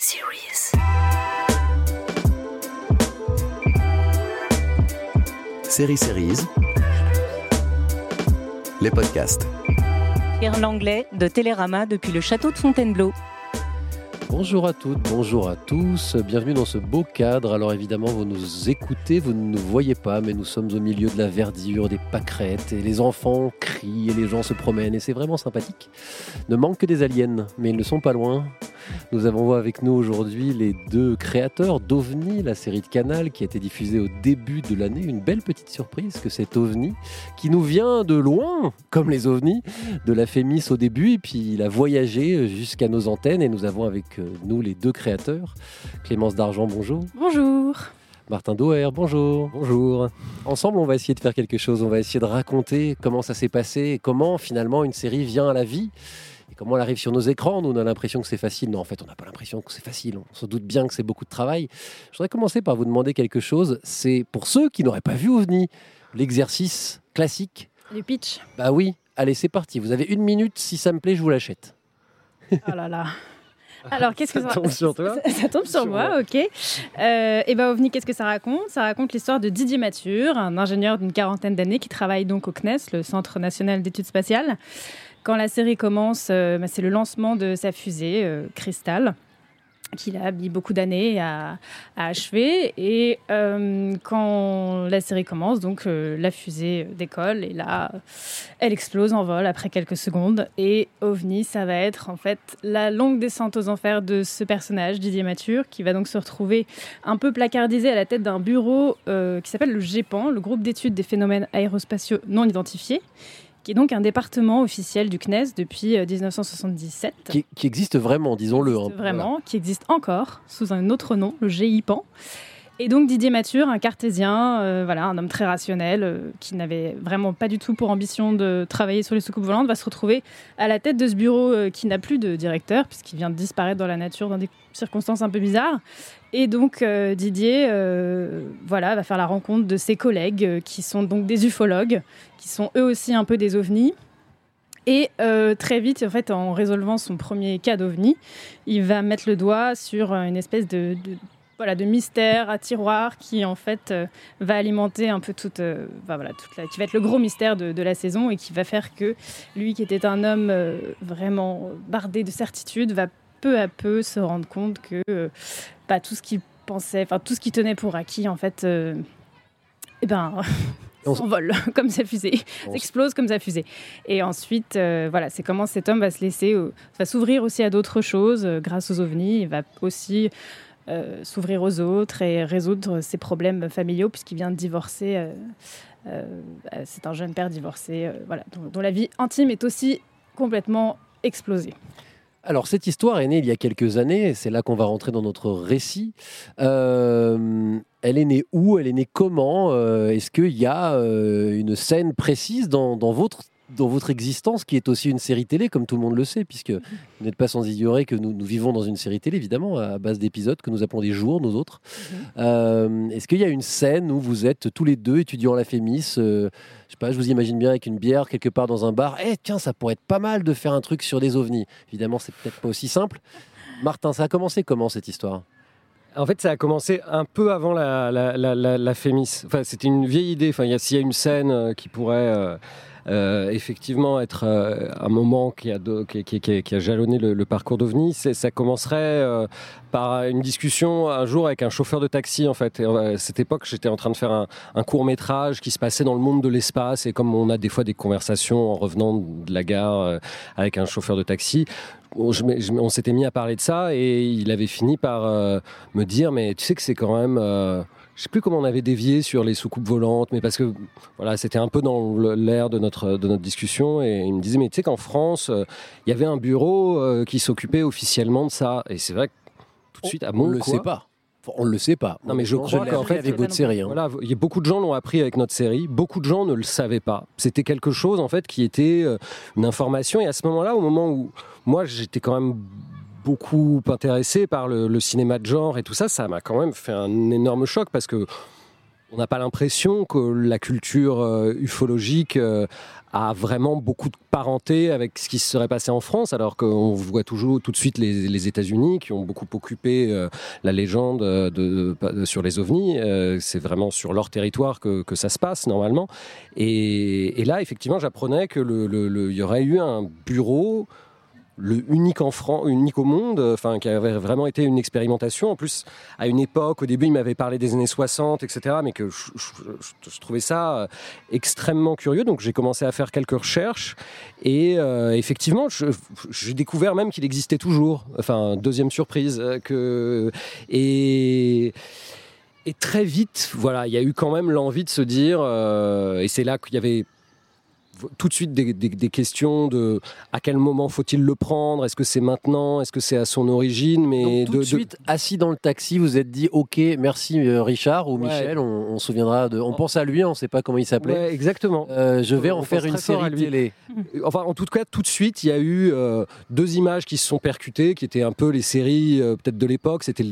Series. Série Series. Les podcasts. Pierre Langlais de Télérama depuis le château de Fontainebleau. Bonjour à toutes, bonjour à tous, bienvenue dans ce beau cadre. Alors évidemment, vous nous écoutez, vous ne nous voyez pas, mais nous sommes au milieu de la verdure, des pâquerettes, et les enfants crient, et les gens se promènent, et c'est vraiment sympathique. Ne manque que des aliens, mais ils ne sont pas loin. Nous avons avec nous aujourd'hui les deux créateurs d'OVNI, la série de Canal qui a été diffusée au début de l'année. Une belle petite surprise que cet OVNI, qui nous vient de loin, comme les OVNI, de la Fémis au début, et puis il a voyagé jusqu'à nos antennes, et nous avons avec euh, nous les deux créateurs. Clémence D'Argent, bonjour. Bonjour. Martin Doer, bonjour. Bonjour. Ensemble, on va essayer de faire quelque chose. On va essayer de raconter comment ça s'est passé et comment finalement une série vient à la vie. Et comment elle arrive sur nos écrans. Nous, on a l'impression que c'est facile. Non, en fait, on n'a pas l'impression que c'est facile. On se doute bien que c'est beaucoup de travail. Je voudrais commencer par vous demander quelque chose. C'est pour ceux qui n'auraient pas vu OVNI, l'exercice classique. Le pitch. Bah oui, allez, c'est parti. Vous avez une minute. Si ça me plaît, je vous l'achète. Oh là là. Alors, qu'est-ce que Ça tombe sur toi Ça, ça tombe sur, Sur moi, moi. ok. Euh, et ben OVNI, qu'est-ce que ça raconte? Ça raconte l'histoire de Didier Mathur, un ingénieur d'une quarantaine d'années qui travaille donc au CNES, le Centre national d'études spatiales. Quand la série commence, euh, bah, c'est le lancement de sa fusée euh, Crystal qu'il a mis beaucoup d'années à, achever. Et euh, quand la série commence, donc euh, la fusée décolle et là, elle explose en vol après quelques secondes. Et OVNI, ça va être en fait la longue descente aux enfers de ce personnage, Didier Mathur, qui va donc se retrouver un peu placardisé à la tête d'un bureau qui s'appelle le GEPAN, le groupe d'études des phénomènes aérospatiaux non identifiés, qui est donc un département officiel du CNES depuis euh, 1977 Qui, qui existe vraiment, disons-le. hein. vraiment, qui existe encore sous un autre nom, le GIPAN. Et donc Didier Mathur, un cartésien, euh, voilà, un homme très rationnel, euh, qui n'avait vraiment pas du tout pour ambition de travailler sur les soucoupes volantes, va se retrouver à la tête de ce bureau euh, qui n'a plus de directeur, puisqu'il vient de disparaître dans la nature dans des circonstances un peu bizarres. Et donc euh, Didier, euh, voilà, va faire la rencontre de ses collègues, euh, qui sont donc des ufologues, qui sont eux aussi un peu des ovnis. Et très vite, en fait, en résolvant son premier cas d'ovni, il va mettre le doigt sur une espèce de, voilà, de mystère à tiroir qui, en fait, va alimenter un peu toute, voilà, toute la, qui va être le gros mystère de, de la saison et qui va faire que lui, qui était un homme vraiment bardé de certitude, va peu à peu se rendre compte que bah, tout ce qu'il pensait, enfin tout ce qu'il tenait pour acquis, en fait, euh, eh ben, s'envole comme sa fusée On s- explose comme sa fusée. Et ensuite, euh, voilà, c'est comment cet homme va se laisser, euh, va s'ouvrir aussi à d'autres choses euh, grâce aux ovnis. Il va aussi s'ouvrir aux autres et résoudre ses problèmes familiaux puisqu'il vient de divorcer. c'est un jeune père divorcé, voilà, dont, dont la vie intime est aussi complètement explosée. Alors, cette histoire est née il y a quelques années, c'est là qu'on va rentrer dans notre récit. Euh, elle est née où? Elle est née comment? Euh, Est-ce qu'il y a euh, une scène précise dans votre, dans votre existence qui est aussi une série télé, comme tout le monde le sait, puisque vous n'êtes pas sans ignorer que nous, nous vivons dans une série télé, évidemment, à base d'épisodes que nous appelons des jours, nous autres. Euh, Est-ce qu'il y a une scène où vous êtes tous les deux étudiants à la Fémis euh, je sais pas, je vous imagine bien avec une bière quelque part dans un bar. Eh tiens, ça pourrait être pas mal de faire un truc sur des ovnis. Évidemment, c'est peut-être pas aussi simple. Martin, ça a commencé comment cette histoire? En fait, ça a commencé un peu avant la, la, la, la- la Fémis. Enfin, c'était une vieille idée. Enfin, s'il y a une scène euh, qui pourrait euh, effectivement être euh, un moment qui a, qui, a jalonné le, parcours d'OVNI, ça commencerait euh, par une discussion un jour avec un chauffeur de taxi. En fait, à cette époque, j'étais en train de faire un, un court métrage qui se passait dans le monde de l'espace. Et comme on a des fois des conversations en revenant de la gare avec un chauffeur de taxi, on, on s'était mis à parler de ça et il avait fini par me dire mais tu sais que c'est quand même je sais plus comment on avait dévié sur les soucoupes volantes mais parce que voilà c'était un peu dans l'air de notre de notre discussion et il me disait mais tu sais qu'en France euh, il y avait un bureau euh, qui s'occupait officiellement de ça et c'est vrai que tout de suite à On mon le quoi, sait pas. On le sait pas. Non, mais je crois qu'en fait, avec votre série. hein. Voilà, il y a beaucoup de gens l'ont appris avec notre série. Beaucoup de gens ne le savaient pas. C'était quelque chose en fait qui était euh, une information. Et à ce moment-là, au moment où moi j'étais quand même beaucoup intéressé par le, cinéma de genre et tout ça, ça m'a quand même fait un énorme choc parce que on n'a pas l'impression que la culture euh, ufologique euh, a vraiment beaucoup de parenté avec ce qui se serait passé en France, alors qu'on voit toujours tout de suite les, États-Unis qui ont beaucoup occupé euh, la légende de, sur les ovnis. C'est vraiment sur leur territoire que, ça se passe normalement. Et, là, effectivement, j'apprenais que le, y aurait eu un bureau le unique en France, unique au monde, enfin qui avait vraiment été une expérimentation. En plus, à une époque, au début, il m'avait parlé des années 60, etc., mais que je, trouvais ça euh, extrêmement curieux. Donc j'ai commencé à faire quelques recherches et euh, effectivement, j'ai découvert même qu'il existait toujours. Enfin, deuxième surprise euh, que et et très vite, voilà, il y a eu quand même l'envie de se dire, et c'est là qu'il y avait tout de suite des, questions de à quel moment faut-il le prendre? Est-ce que c'est maintenant? Est-ce que c'est à son origine? Mais tout de, suite, assis dans le taxi, vous êtes dit OK, merci euh, Richard ou Michel. On, se souviendra de. On pense à lui, on ne sait pas comment il s'appelait. exactement. Euh, je vais en faire une série télé. Enfin, en tout cas, tout de suite, il y a eu euh, deux images qui se sont percutées, qui étaient un peu les séries peut-être de l'époque. C'était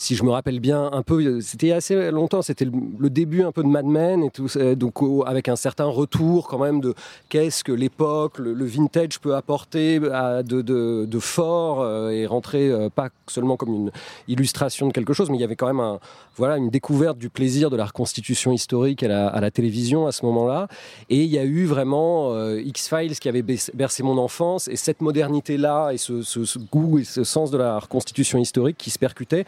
si je me rappelle bien, un peu, c'était assez longtemps, c'était le, début un peu de Mad Men et tout, donc avec un certain retour quand même de qu'est-ce que l'époque, le, vintage peut apporter à de, fort euh, et rentrer euh, pas seulement comme une illustration de quelque chose, mais il y avait quand même un, voilà, une découverte du plaisir de la reconstitution historique à la, télévision à ce moment-là. Et il y a eu vraiment euh, X-Files qui avait bercé mon enfance et cette modernité-là et ce, goût et ce sens de la reconstitution historique qui se percutait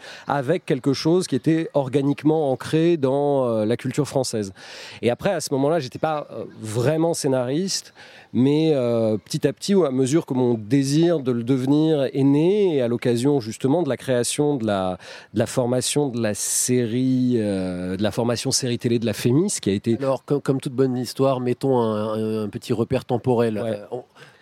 quelque chose qui était organiquement ancré dans euh, la culture française. Et après, à ce moment-là, j'étais pas euh, vraiment scénariste, mais euh, petit à petit, à mesure que mon désir de le devenir est né, et à l'occasion justement de la création de la, de la formation de la série, de la formation série télé de la Fémis, qui a été. Alors, comme, toute bonne histoire, mettons un, petit repère temporel.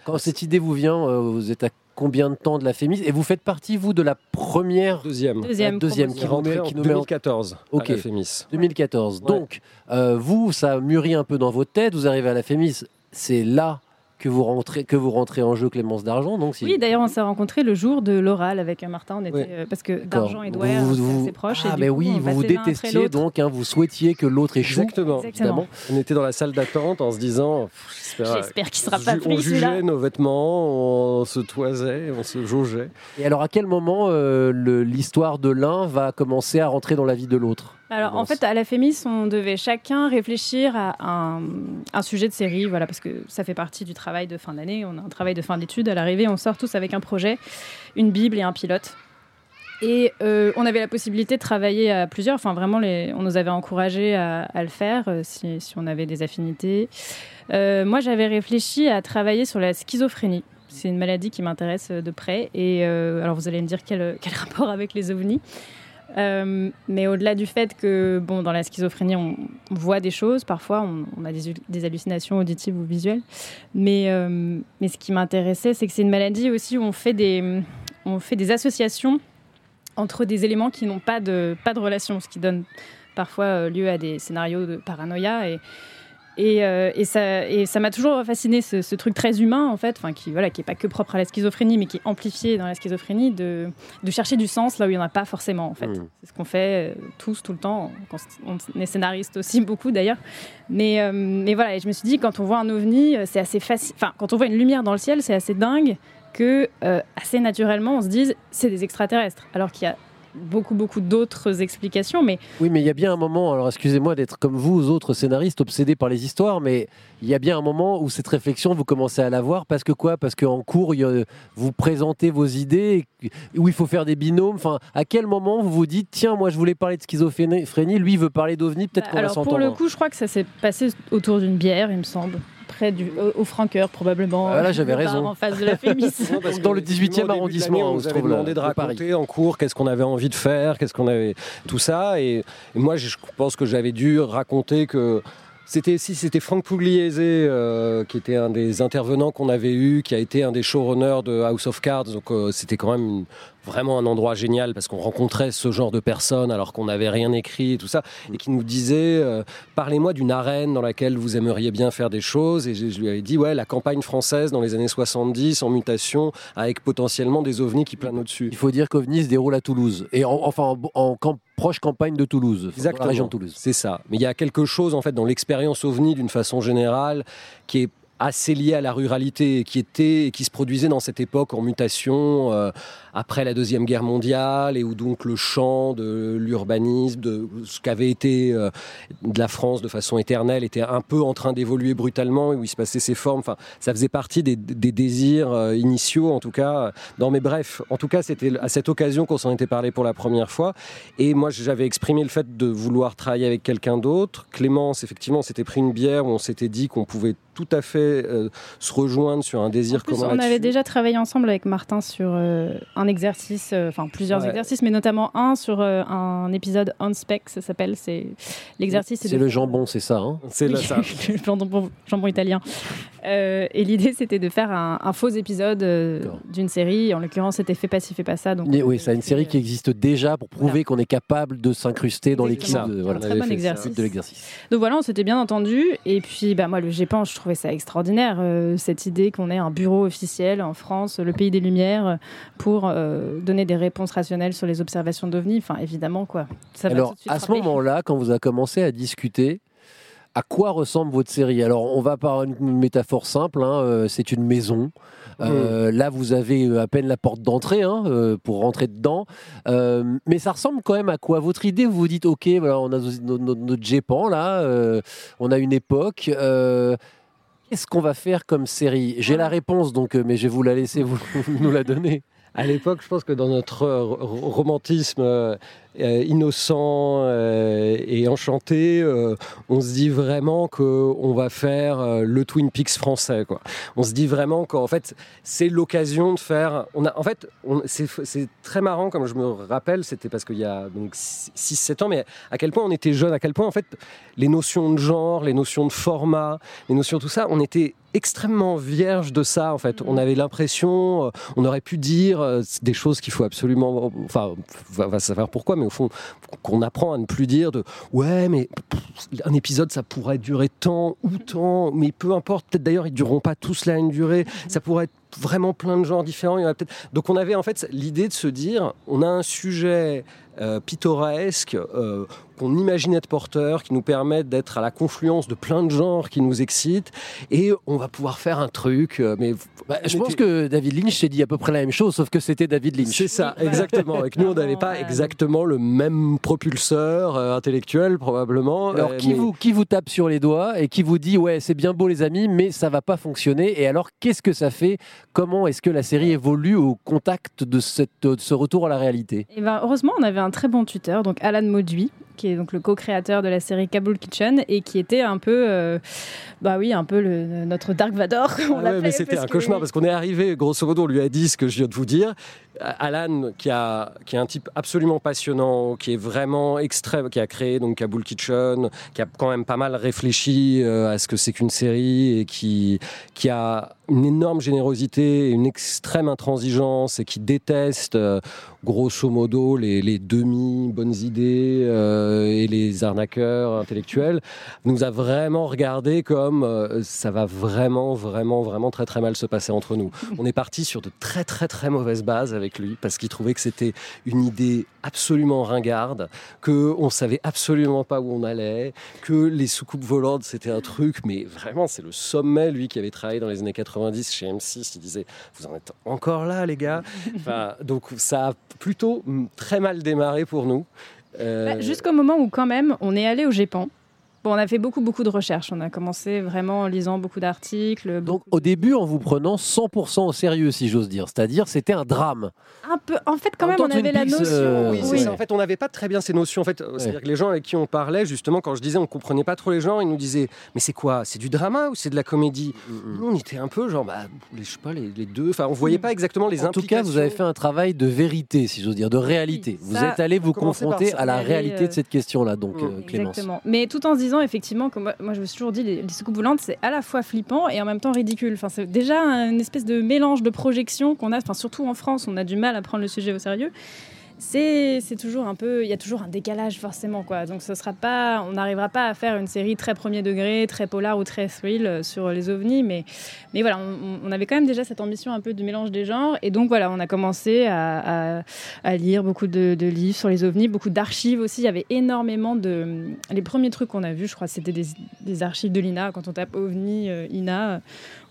Quand cette idée vous vient, vous êtes à combien de temps de la Fémis Et vous faites partie, vous, de la première Deuxième. Deuxième, deuxième qui, en 2014. Ok. la Fémis. 2014. Donc, euh, vous, ça mûrit un peu dans vos têtes, vous arrivez à la Fémis, c'est là que vous rentrez, que vous rentrez en jeu Clémence d'Argent. Donc Oui, d'ailleurs, on s'est rencontrés le jour de l'oral avec Martin. On était, euh, parce que d'Argent et Douai, c'est assez proche. Ah, mais oui, vous vous détestiez donc, hein, vous souhaitiez que l'autre échoue. Exactement. Exactement. On était dans la salle d'attente en se disant J'espère qu'il sera pas pris. On jugeait nos vêtements, on se toisait, on se jaugeait. Et alors, à quel moment euh, l'histoire de l'un va commencer à rentrer dans la vie de l'autre? Alors, en fait, à la Fémis, on devait chacun réfléchir à un, sujet de série, voilà, parce que ça fait partie du travail de fin d'année. On a un travail de fin d'études. À l'arrivée, on sort tous avec un projet, une Bible et un pilote. Et euh, on avait la possibilité de travailler à plusieurs. Enfin, vraiment, les, on nous avait encouragé à, le faire euh, si, on avait des affinités. Euh, moi, j'avais réfléchi à travailler sur la schizophrénie. C'est une maladie qui m'intéresse de près. Et alors, vous allez me dire quel, quel rapport avec les ovnis euh, mais au-delà du fait que, bon, dans la schizophrénie, on, voit des choses, parfois, on, a des, hallucinations auditives ou visuelles. Mais, euh, mais ce qui m'intéressait, c'est que c'est une maladie aussi où on fait des, on fait des associations entre des éléments qui n'ont pas de, pas de relation, ce qui donne parfois euh, lieu à des scénarios de paranoïa. Et, euh, et, ça, et ça m'a toujours fasciné ce, truc très humain en fait, enfin qui voilà, qui est pas que propre à la schizophrénie, mais qui est amplifié dans la schizophrénie, de, de chercher du sens là où il y en a pas forcément en fait. Hmm. C'est ce qu'on fait euh, tous tout le temps. Quand on est scénariste aussi beaucoup d'ailleurs. Mais, euh, mais voilà, et je me suis dit quand on voit un ovni, c'est assez facile. Enfin, quand on voit une lumière dans le ciel, c'est assez dingue que assez naturellement on se dise c'est des extraterrestres, alors qu'il y a beaucoup, beaucoup d'autres explications. Mais... Oui, mais il y a bien un moment, alors excusez-moi d'être comme vous, autres scénaristes, obsédés par les histoires, mais il y a bien un moment où cette réflexion, vous commencez à la voir, parce que quoi? Parce qu'en cours, vous présentez vos idées, où il faut faire des binômes. Enfin, à quel moment vous vous dites, tiens, moi je voulais parler de schizophrénie, lui veut parler d'ovni, peut-être bah, qu'on va s'entendre. Pour le coup, je crois que ça s'est passé autour d'une bière, il me semble près du, au, Franqueur, probablement. Ah, là, j'avais raison. En face de la Fémis. dans le 18e arrondissement, on se trouve demandé de raconter en cours qu'est-ce qu'on avait envie de faire, qu'est-ce qu'on avait. Tout ça. Et, moi, je pense que j'avais dû raconter que. C'était si c'était Franck Pugliese euh, qui était un des intervenants qu'on avait eu, qui a été un des showrunners de House of Cards. Donc euh, c'était quand même vraiment un endroit génial parce qu'on rencontrait ce genre de personnes alors qu'on n'avait rien écrit et tout ça, et qui nous disait euh, Parlez-moi d'une arène dans laquelle vous aimeriez bien faire des choses. Et je, je lui avais dit Ouais, la campagne française dans les années 70 en mutation avec potentiellement des ovnis qui planent au-dessus. Il faut dire qu'OVNI se déroule à Toulouse, et en- enfin en, en camp- proche campagne de Toulouse, dans Exactement. la région de Toulouse. C'est ça. Mais il y a quelque chose en fait dans l'expérience ovni d'une façon générale qui est assez lié à la ruralité qui était et qui se produisait dans cette époque en mutation euh, après la deuxième guerre mondiale et où donc le champ de l'urbanisme de ce qu'avait été euh, de la France de façon éternelle était un peu en train d'évoluer brutalement et où il se passait ses formes. Enfin ça faisait partie des, des désirs euh, initiaux en tout cas non mais bref en tout cas c'était à cette occasion qu'on s'en était parlé pour la première fois. Et moi, j'avais exprimé le fait de vouloir travailler avec quelqu'un d'autre. Clémence, effectivement, on s'était pris une bière où on s'était dit qu'on pouvait tout à fait euh, se rejoindre sur un désir commun. on avait déjà travaillé ensemble avec Martin sur euh, un exercice, euh, enfin plusieurs Ouais. exercices, mais notamment un sur euh, un épisode on spec, ça s'appelle. C'est l'exercice. C'est le jambon, c'est ça. hein C'est Oui, là, ça. le jambon, jambon italien. Euh, et l'idée, c'était de faire un, un faux épisode euh, d'une série. En l'occurrence, c'était Fais pas ci, fais pas ça. Donc, Mais oui, c'est une série qui existe déjà pour prouver qu'on est capable de s'incruster dans l'équipe de, Un voilà, très bon exercice. de l'exercice. Donc voilà, on s'était bien entendu. Et puis, bah, moi, le GEPAN, je trouvais ça extraordinaire, euh, cette idée qu'on ait un bureau officiel en France, le pays des Lumières, pour euh, donner des réponses rationnelles sur les observations d'OVNI. Enfin, évidemment, quoi. Ça Alors, à ce moment-là, quand vous avez commencé à discuter, à quoi ressemble votre série? Alors, on va par une métaphore simple, hein, euh, c'est une maison. Euh, Là, vous avez à peine la porte d'entrée hein, euh, pour rentrer dedans. Mais ça ressemble quand même à quoi? Votre idée, vous vous dites, OK, voilà, on a notre GEPAN, là, on a une époque. Qu'est-ce qu'on va faire comme série? J'ai la réponse, donc, euh, mais je vais vous la laisser vous, nous la donner. À l'époque, je pense que dans notre euh, ro- romantisme euh, euh, innocent et enchanté, on se dit vraiment qu'on va faire le Twin Peaks français. On se dit vraiment qu'en fait, c'est l'occasion de faire. En fait, c'est très marrant, comme je me rappelle, c'était parce qu'il y a donc 6-7 ans, mais à quel point on était jeunes, à quel point en fait les notions de genre, les notions de format, les notions de tout ça, on était extrêmement vierge de ça en fait. On avait l'impression, euh, on aurait pu dire euh, des choses qu'il faut absolument, enfin, va, va savoir pourquoi, mais au fond, qu'on apprend à ne plus dire de ouais, mais un épisode ça pourrait durer tant ou tant, mais peu importe. Peut-être d'ailleurs ils dureront pas tous la même durée. Ça pourrait être vraiment plein de genres différents. Il y en a peut-être. Donc on avait en fait l'idée de se dire, on a un sujet euh, pittoresque euh, qu'on imagine être porteur, qui nous permet d'être à la confluence de plein de genres qui nous excitent, et on va pouvoir faire un truc. euh, mais Bah, je pense que David Lynch s'est dit à peu près la même chose, sauf que c'était David Lynch. c'est ça, exactement. Avec nous, on n'avait pas exactement le même propulseur euh, intellectuel, probablement. Alors, euh, qui, mais- vous, qui vous tape sur les doigts et qui vous dit Ouais, c'est bien beau, les amis, mais ça va pas fonctionner Et alors, qu'est-ce que ça fait? Comment est-ce que la série évolue au contact de, cette, de ce retour à la réalité? Et ben, heureusement, on avait un très bon tuteur, donc Alan Mauduit, qui est donc le co-créateur de la série Kabul Kitchen et qui était un peu, euh, bah oui, un peu le, notre Dark Vador. Ah On ouais, l'appelait mais c'était un cauchemar parce qu'on est arrivé, grosso modo, on lui a dit ce que je viens de vous dire. Alan, qui, a, qui est un type absolument passionnant, qui est vraiment extrême, qui a créé donc Kabul Kitchen, qui a quand même pas mal réfléchi euh, à ce que c'est qu'une série et qui, qui a une énorme générosité, et une extrême intransigeance et qui déteste euh, grosso modo les, les demi-bonnes idées euh, et les arnaqueurs intellectuels, nous a vraiment regardé comme euh, ça va vraiment, vraiment, vraiment très très mal se passer entre nous. On est parti sur de très très très mauvaises bases avec lui parce qu'il trouvait que c'était une idée absolument ringarde, que on savait absolument pas où on allait, que les soucoupes volantes c'était un truc, mais vraiment c'est le sommet. Lui qui avait travaillé dans les années 90 chez M6, il disait vous en êtes encore là les gars. Donc ça a plutôt mm, très mal démarré pour nous. Euh, Bah, Jusqu'au moment où, quand même, on est allé au GEPAN. Bon, on a fait beaucoup, beaucoup de recherches. On a commencé vraiment en lisant beaucoup d'articles. Donc, au début, en vous prenant 100% au sérieux, si j'ose dire. C'est-à-dire, c'était un drame. Un peu. En fait, quand En même, on avait la notion. euh, Oui, Oui. ça. En fait, on n'avait pas très bien ces notions. En fait, c'est-à-dire que les gens avec qui on parlait, justement, quand je disais on comprenait pas trop les genres, ils nous disaient mais c'est quoi? C'est du drama ou c'est de la comédie? Nous, on était un peu genre bah, les, je sais pas les, les deux. Enfin, on voyait pas exactement les En tout cas, vous avez fait un travail de vérité, si j'ose dire, de réalité. Oui, vous ça, êtes allé vous confronter à la réalité euh, de cette question-là, donc, Mm. euh, Clémence. Exactement. Mais tout en se disant effectivement que moi, je me suis toujours dit les, les soucoupes volantes c'est à la fois flippant et en même temps ridicule. Enfin c'est déjà une espèce de mélange de projection qu'on a. Enfin surtout en France on a du mal à prendre le sujet au sérieux c'est toujours un peu, il y a toujours un décalage forcément quoi. Donc ce sera pas, on n'arrivera pas à faire une série très premier degré, très polar ou très thrill euh, sur les ovnis, mais mais voilà, on, avait quand même déjà cette ambition un peu du mélange des genres, et donc voilà, on a commencé à, à, lire beaucoup de, livres sur les ovnis, beaucoup d'archives aussi. Il y avait énormément de, les premiers trucs qu'on a vus, je crois, c'était des, des, archives de l'INA. Quand on tape ovni euh, INA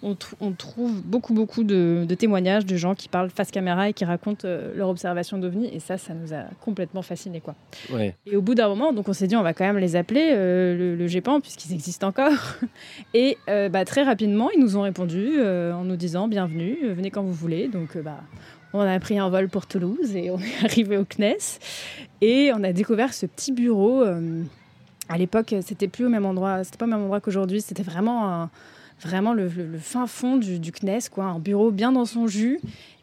on, on, trouve beaucoup, beaucoup de, de, témoignages de gens qui parlent face caméra et qui racontent euh, leur observation d'OVNI. Et ça, ça nous a complètement fascinés. Quoi. Ouais. Et au bout d'un moment, donc on s'est dit, on va quand même les appeler, euh, le, le, GEPAN, puisqu'ils existent encore. Et euh, bah, très rapidement, ils nous ont répondu en nous disant, bienvenue, venez quand vous voulez. Donc, bah, on a pris un vol pour Toulouse et on est arrivé au CNES. Et on a découvert ce petit bureau. à l'époque, c'était plus au même endroit, c'était pas au même endroit qu'aujourd'hui, c'était vraiment un vraiment le, fin fond du, CNES, un bureau bien dans son jus.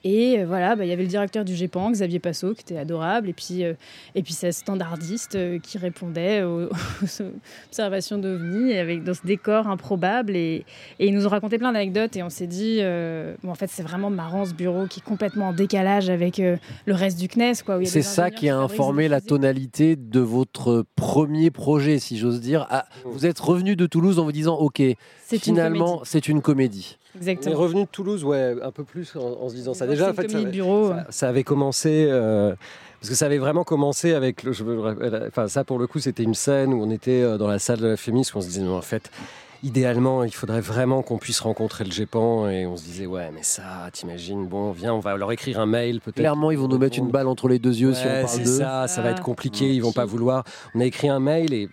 Et euh, voilà, bah, il y avait le directeur du GEPAN, Xavier Passot, qui était adorable, et puis, euh, et puis sa standardiste euh, qui répondait aux, aux observations d'OVNI avec dans ce décor improbable. Et, et ils nous ont raconté plein d'anecdotes, et on s'est dit, euh, bon, en fait, c'est vraiment marrant ce bureau qui est complètement en décalage avec euh, le reste du CNES. C'est ça qui a informé la tonalité de votre premier projet, si j'ose dire. Ah, vous êtes revenu de Toulouse en vous disant, OK, finalement, c'est une comédie. Exactement. On est revenu de Toulouse, ouais, un peu plus en, en se disant ça. Déjà, en fait, ça, bureau, ça, ça, avait commencé. Euh, parce que ça avait vraiment commencé avec. Le, je, enfin, ça, pour le coup, c'était une scène où on était euh, dans la salle de la Fémis, où on se disait, non, en fait, idéalement, il faudrait vraiment qu'on puisse rencontrer le GEPAN. Et on se disait, ouais, mais ça, t'imagines, bon, viens, on va leur écrire un mail, peut-être. Clairement, ils vont nous mettre une balle entre les deux yeux ouais, si on parle d'eux. ça, ça va être compliqué, ils vont pas vouloir. On a écrit un mail et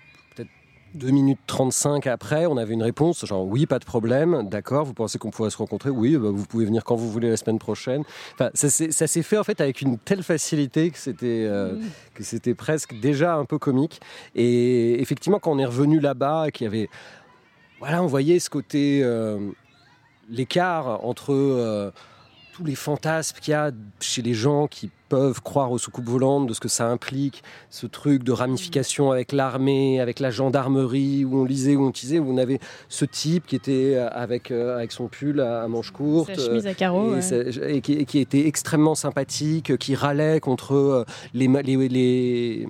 2 minutes 35 après, on avait une réponse, genre oui, pas de problème, d'accord, vous pensez qu'on pourrait se rencontrer? Oui, bah, vous pouvez venir quand vous voulez la semaine prochaine. Enfin, ça s'est fait en fait avec une telle facilité que c'était euh, que c'était presque déjà un peu comique. Et effectivement, quand on est revenu là-bas, qu'il y avait, voilà, on voyait ce côté, euh, l'écart entre euh, tous les fantasmes qu'il y a chez les gens qui peuvent croire aux soucoupes volantes, de ce que ça implique, ce truc de ramification avec l'armée, avec la gendarmerie, où on lisait, où on disait, où on avait ce type qui était avec, euh, avec son pull à, à manches courtes, Sa chemise à carreaux, et, ouais. sa- et qui, et qui était extrêmement sympathique, qui râlait contre euh, les, les, les,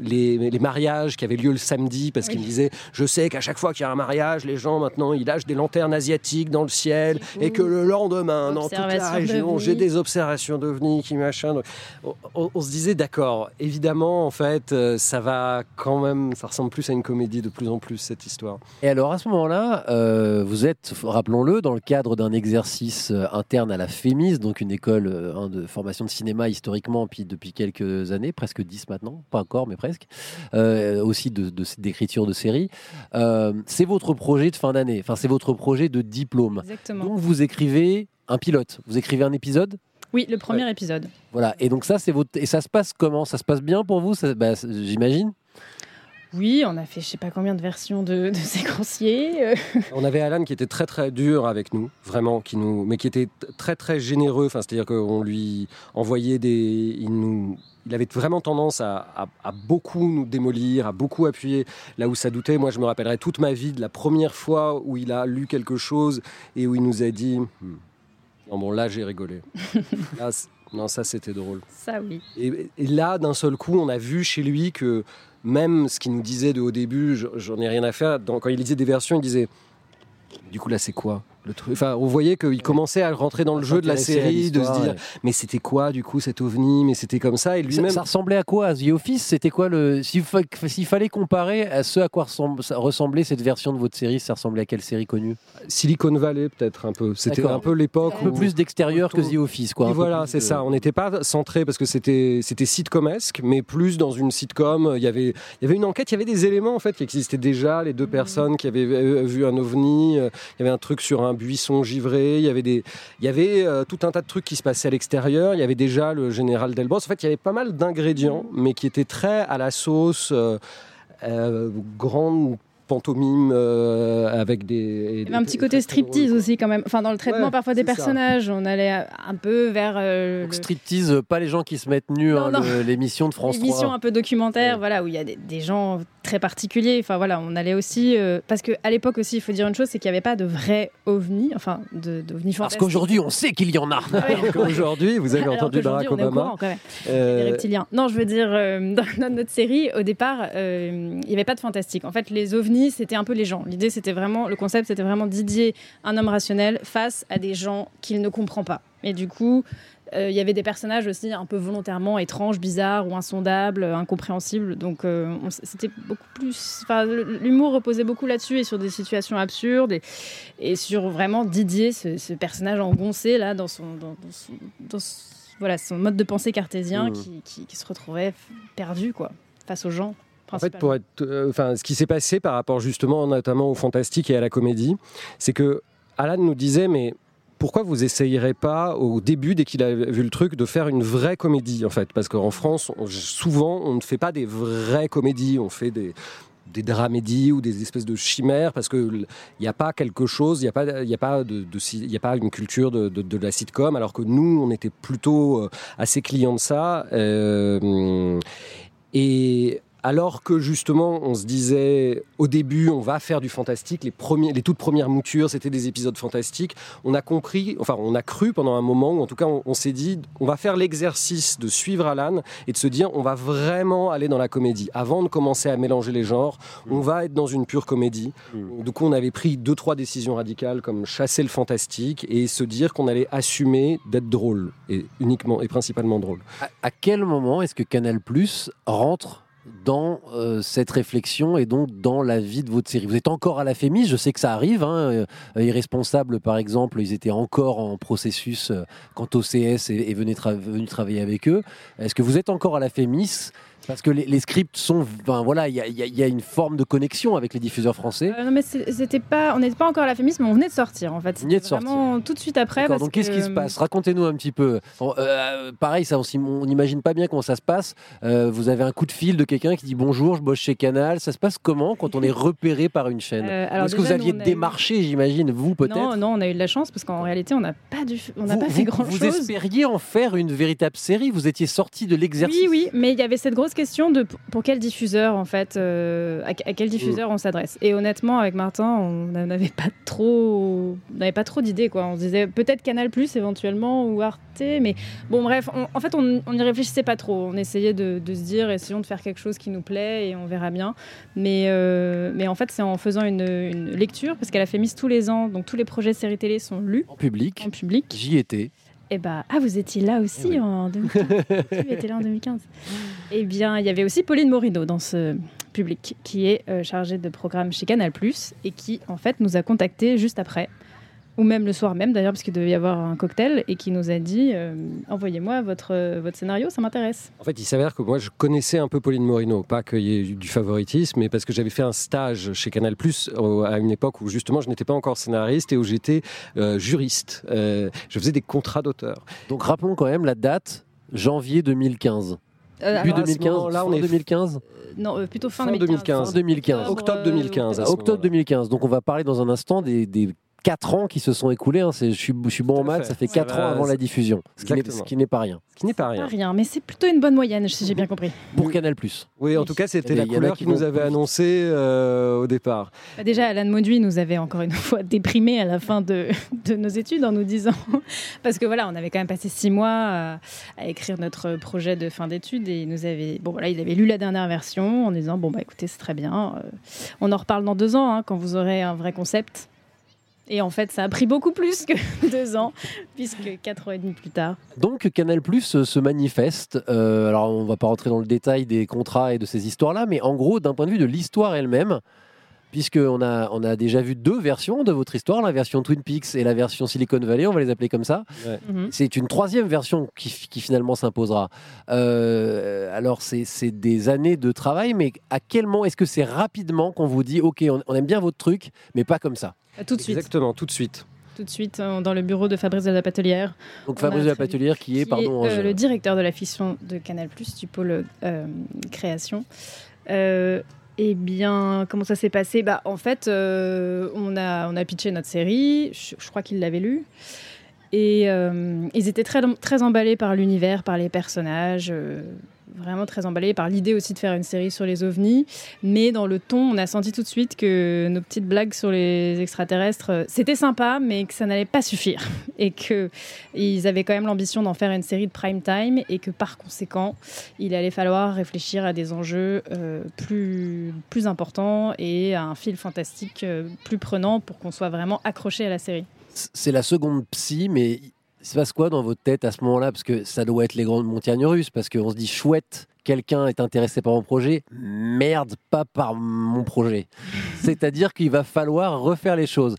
les, les mariages qui avaient lieu le samedi, parce qu'il Oui. disait, je sais qu'à chaque fois qu'il y a un mariage, les gens maintenant, ils lâchent des lanternes asiatiques dans le ciel, et que le lendemain, dans toute la région, j'ai des observations d'ovnis, qui machin. Donc, on, on- on se disait, d'accord, évidemment, en fait, euh, ça va quand même, ça ressemble plus à une comédie de plus en plus, cette histoire. Et alors à ce moment-là, euh, vous êtes, rappelons-le, dans le cadre d'un exercice euh, interne à la FEMIS, donc une école hein, de formation de cinéma historiquement, puis depuis quelques années, presque 10 maintenant, pas encore, mais presque, euh, aussi de- de- d'écriture de, séries. Euh, c'est votre projet de fin d'année, enfin c'est votre projet de diplôme. Exactement. Donc vous écrivez un pilote, vous écrivez un épisode Oui, le premier ouais. épisode. Voilà, et donc ça, c'est votre. Et ça se passe comment? Ça se passe bien pour vous? Bah, J'imagine Oui, on a fait je sais pas combien de versions de, de séquenciers. euh. On avait Alan qui était très très dur avec nous, vraiment, qui nous, mais qui était très très généreux. Enfin, c'est-à-dire qu'on lui envoyait des, il nous, il avait vraiment tendance à, à- à beaucoup nous démolir, à beaucoup appuyer là où ça doutait. Moi, je me rappellerai toute ma vie de la première fois où il a lu quelque chose et où il nous a dit, Hmm. Non bon là j'ai rigolé. Là, non ça c'était drôle. Ça oui. Et, et là, d'un seul coup, on a vu chez lui que même ce qu'il nous disait de au début, je- j'en ai rien à faire, dans- quand il lisait des versions, il disait Du coup, là, c'est quoi? Le truc Enfin, on voyait qu'il commençait à rentrer dans le jeu de la série, de se dire ouais. Mais c'était quoi, du coup, cet ovni Mais c'était comme ça. Et lui-même. ça ressemblait à quoi à The Office? C'était quoi le S'il fa- s'il fallait comparer à ce à quoi ressemblait cette version de votre série, ça ressemblait à quelle série connue? Silicon Valley, peut-être un peu. C'était un peu l'époque Un peu où- plus d'extérieur que The Office, quoi. Et voilà, c'est de- ça. On n'était pas centré parce que c'était c'était sitcomesque, mais plus dans une sitcom. Il y avait il y avait une enquête, il y avait des éléments en fait qui existaient déjà. Les deux personnes qui avaient euh, vu un ovni. euh, Il y avait un truc sur un buisson givré. Il y avait des il y avait euh, tout un tas de trucs qui se passaient à l'extérieur. Il y avait déjà le général Delbos. En fait, il y avait pas mal d'ingrédients, mais qui étaient très à la sauce euh, euh, grande pantomime euh, avec des. Il y avait un petit côté striptease aussi quand même. Enfin, dans le traitement Ouais, parfois des ça. personnages, on allait un peu vers euh, Donc le- striptease, pas les gens qui se mettent nus, hein, l'émission de France l'émission 3. un peu documentaire, Ouais. voilà, où il y a des, des gens très particuliers. Enfin voilà, on allait aussi euh, parce que à l'époque aussi, il faut dire une chose, c'est qu'il n'y avait pas de vrai ovni, enfin de d'ovni Parce qu'aujourd'hui, on sait qu'il y en a. Alors qu'aujourd'hui, vous avez Alors entendu Barack on est au courant, quand même. euh, Les reptiliens. Non, je veux dire, euh, dans, notre série, au départ, euh, il n'y avait pas de fantastique. En fait, les ovnis, c'était un peu les gens. L'idée, c'était vraiment, le concept, c'était vraiment Didier, un homme rationnel, face à des gens qu'il ne comprend pas. Et du coup, euh, il y avait des personnages aussi un peu volontairement étranges, bizarres ou insondables, euh, incompréhensibles. Donc, euh, c'était beaucoup plus. L'humour reposait beaucoup là-dessus et sur des situations absurdes et, et sur vraiment Didier, ce, ce personnage engoncé là dans son, dans, dans son, dans son- voilà, son mode de pensée cartésien Mhm. qui, qui- qui se retrouvait perdu quoi, face aux gens. En fait, pour être, euh, enfin, ce qui s'est passé par rapport justement, notamment au fantastique et à la comédie, c'est que Alan nous disait, mais pourquoi vous essayerez pas au début, dès qu'il a vu le truc, de faire une vraie comédie en fait? Parce qu'en France, souvent, on ne fait pas des vraies comédies, on fait des des dramédies ou des espèces de chimères parce que il n'y a pas quelque chose, il n'y a pas, a de, a pas une culture de, la sitcom, alors que nous, on était plutôt euh, assez clients de ça. Euh, alors que justement, on se disait au début, on va faire du fantastique. Les, premiers, les toutes premières moutures, c'était des épisodes fantastiques. On a compris, enfin, on a cru pendant un moment, ou en tout cas, on, on s'est dit, on va faire l'exercice de suivre Alan et de se dire, on va vraiment aller dans la comédie. Avant de commencer à mélanger les genres, on va être dans une pure comédie. Du coup, on avait pris deux, trois décisions radicales, comme chasser le fantastique et se dire qu'on allait assumer d'être drôle et uniquement et principalement drôle. À, à quel moment est-ce que Canal Plus rentre dans euh, cette réflexion et donc dans la vie de votre série Vous êtes encore à la Fémis, je sais que ça arrive. Hein, euh, Irresponsable, par exemple, ils étaient encore en processus quant au CS et, et travailler avec eux. Est-ce que vous êtes encore à la Fémis Parce que les, les scripts sont. Ben, voilà, il y, a- y y une forme de connexion avec les diffuseurs français. Euh, non mais c'était pas, on n'était pas encore à la féminisme, mais on venait de sortir en fait. Vous veniez de Vraiment tout de suite après. Parce donc qu'est-ce qui se passe? Racontez-nous un petit peu. Bon, euh, pareil, ça, on on n'imagine pas bien comment ça se passe. Euh, vous avez un coup de fil de quelqu'un qui dit bonjour, je bosse chez Canal. Ça se passe comment quand on est repéré par une chaîne? Euh, Est-ce que vous aviez on eu- démarché, j'imagine, vous peut-être? Non, non, on a eu de la chance parce qu'en réalité, on n'a pas, dû... on n'a vous, pas fait vous- grand vous chose. espériez en faire une véritable série? Vous étiez sorti de l'exercice? Oui, oui, mais il y avait cette grosse question de pour quel diffuseur en fait, euh, à, à quel diffuseur on s'adresse. Et honnêtement, avec Martin, on n'avait pas trop, n'avait pas trop d'idées quoi. On se disait peut-être Canal Plus éventuellement ou Arte, mais bon bref, on- en fait on on n'y réfléchissait pas trop. On essayait de, de se dire essayons de faire quelque chose qui nous plaît et on verra bien. Mais euh, mais en fait c'est en faisant une, une lecture parce qu'elle a fait Miss tous les ans, donc tous les projets de séries télé sont lus En public, en public. j'y étais. Eh bah, ah, vous étiez là aussi Eh oui. en 2015. Tu étais là en 2015. Eh bien, il y avait aussi Pauline Morino dans ce public, qui est euh, chargée de programme chez Canal+, et qui, en fait, nous a contactés juste après, ou même le soir même d'ailleurs, parce qu'il devait y avoir un cocktail, et qui nous a dit euh, Envoyez-moi votre, euh, votre scénario, ça m'intéresse. En fait, il s'avère que moi, je connaissais un peu Pauline Morino, pas qu'il y ait eu du favoritisme, mais parce que j'avais fait un stage chez Canal Plus à une époque où justement je n'étais pas encore scénariste et où j'étais euh, juriste. Euh, je faisais des contrats d'auteur. Donc rappelons quand même la date, janvier 2015. Euh, Début alors, à ce 2015, moment-là, fin on est- 2015 Non, euh, plutôt fin, Fin 2015. Fin 2015. Octobre euh, 2015, à ce Octobre moment-là. 2015. Donc on va parler dans un instant des, des 4 ans qui se sont écoulés. hein. Je suis, je suis bon en maths, fait. ça fait Ça 4 va, ans avant la diffusion. Ce qui n'est- Exactement. ce qui n'est pas rien. Ce qui n'est pas Pas rien. rien, mais c'est plutôt une bonne moyenne, si j'ai bien compris. Pour Canal Plus. Oui, en Oui. tout cas, c'était la couleur qui nous avait annoncé euh, au départ. Bah, Déjà, Alan Mauduit nous avait encore une fois déprimés à la fin de, de nos études en nous disant, parce que voilà, on avait quand même passé six mois à, à écrire notre projet de fin d'études et il nous avait, bon voilà, il avait lu la dernière version en disant, bon bah écoutez, c'est très bien, euh, on en reparle dans deux ans hein, quand vous aurez un vrai concept. Et en fait, ça a pris beaucoup plus que deux ans, puisque quatre ans et demi plus tard. Donc Canal Plus euh, se manifeste. Euh, alors on va pas rentrer dans le détail des contrats et de ces histoires-là, mais en gros, d'un point de vue de l'histoire elle-même, puisqu'on a, on a déjà vu deux versions de votre histoire, la version Twin Peaks et la version Silicon Valley, on va les appeler comme ça. Mhm. C'est une troisième version qui, qui finalement s'imposera. Euh, alors, c'est c'est des années de travail, mais à quel moment est-ce que c'est rapidement qu'on vous dit Ok, on, on aime bien votre truc, mais pas comme ça? Tout de suite, Exactement, tout de suite. tout de suite, euh, dans le bureau de Fabrice de la Patelière. Donc, On Fabrice de la Patelière, qui est, qui pardon, euh, le directeur de la fiction de Canal+, du pôle euh, création. Euh, Eh bien, comment ça s'est passé? Bah, En fait, euh, on, a, on a pitché notre série, je, crois qu'ils l'avaient lu. Et euh, ils étaient très, très emballés par l'univers, par les personnages, euh, vraiment très emballés par l'idée aussi de faire une série sur les ovnis. Mais dans le ton, on a senti tout de suite que nos petites blagues sur les extraterrestres, euh, c'était sympa, mais que ça n'allait pas suffire. Et qu'ils avaient quand même l'ambition d'en faire une série de prime time et que par conséquent, il allait falloir réfléchir à des enjeux euh, plus, plus importants et à un fil fantastique euh, plus prenant pour qu'on soit vraiment accroché à la série. C'est la seconde psy, mais il se passe quoi dans votre tête à ce moment-là? Parce que ça doit être les grandes montagnes russes, parce qu'on se dit chouette, quelqu'un est intéressé par mon projet, merde, pas par mon projet. C'est-à-dire qu'il va falloir refaire les choses.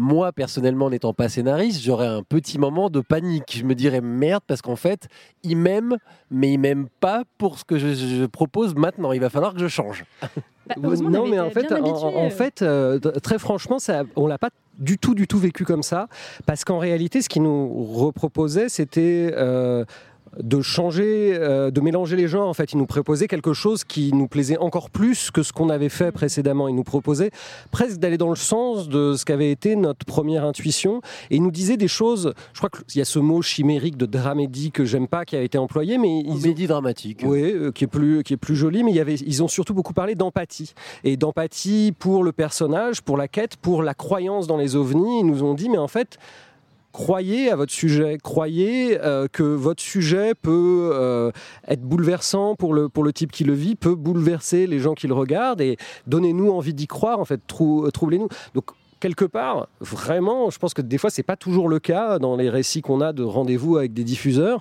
Moi, personnellement, n'étant pas scénariste, j'aurais un petit moment de panique. Je me dirais merde, parce qu'en fait, il m'aime, mais il m'aime pas pour ce que je, je propose maintenant. Il va falloir que je change. Bah, non, mais en fait, en, en euh. fait, euh, très franchement, ça, on l'a pas du tout, du tout vécu comme ça, parce qu'en réalité, ce qu'ils nous reproposait, c'était euh, de changer, euh, de mélanger les genres. En fait, ils nous proposaient quelque chose qui nous plaisait encore plus que ce qu'on avait fait précédemment. Ils nous proposaient presque d'aller dans le sens de ce qu'avait été notre première intuition, et ils nous disaient des choses. Je crois qu'il y a ce mot chimérique de dramédie que j'aime pas, qui a été employé, mais ils ont- Comédie dramatique. oui, euh, qui est plus qui est plus joli, mais il y avait, ils ont surtout beaucoup parlé d'empathie et d'empathie pour le personnage, pour la quête, pour la croyance dans les ovnis. Ils nous ont dit, mais en fait. Croyez à votre sujet, croyez euh, que votre sujet peut euh, être bouleversant pour le, pour le type qui le vit, peut bouleverser les gens qui le regardent et donnez-nous envie d'y croire, en fait, trou- euh, troublez-nous. Donc, quelque part, vraiment, je pense que des fois, c'est pas toujours le cas dans les récits qu'on a de rendez-vous avec des diffuseurs,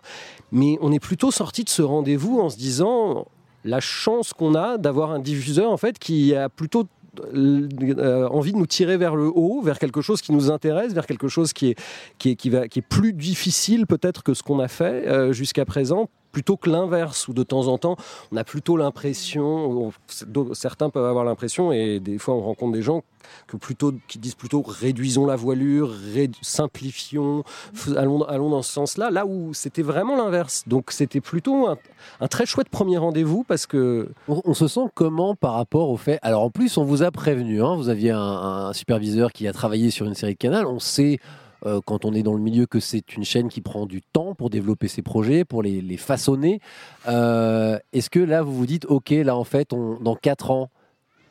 mais on est plutôt sorti de ce rendez-vous en se disant la chance qu'on a d'avoir un diffuseur en fait qui a plutôt euh, envie de nous tirer vers le haut, vers quelque chose qui nous intéresse, vers quelque chose qui est, qui est, qui va, qui est plus difficile peut-être que ce qu'on a fait euh, jusqu'à présent, plutôt que l'inverse, où de temps en temps, on a plutôt l'impression, on- certains peuvent avoir l'impression, et des fois on rencontre des gens que plutôt, qui disent plutôt réduisons la voilure, simplifions, allons, allons dans ce sens-là, là où c'était vraiment l'inverse. Donc c'était plutôt un, très chouette premier rendez-vous parce que On, se sent comment par rapport au fait Alors en plus, on vous a prévenu, hein, vous aviez un, un superviseur qui a travaillé sur une série de canal, on sait euh, quand on est dans le milieu que c'est une chaîne qui prend du temps pour développer ses projets, pour les, façonner. Euh, Est-ce que là, vous vous dites, ok, là en fait, on, dans 4 ans,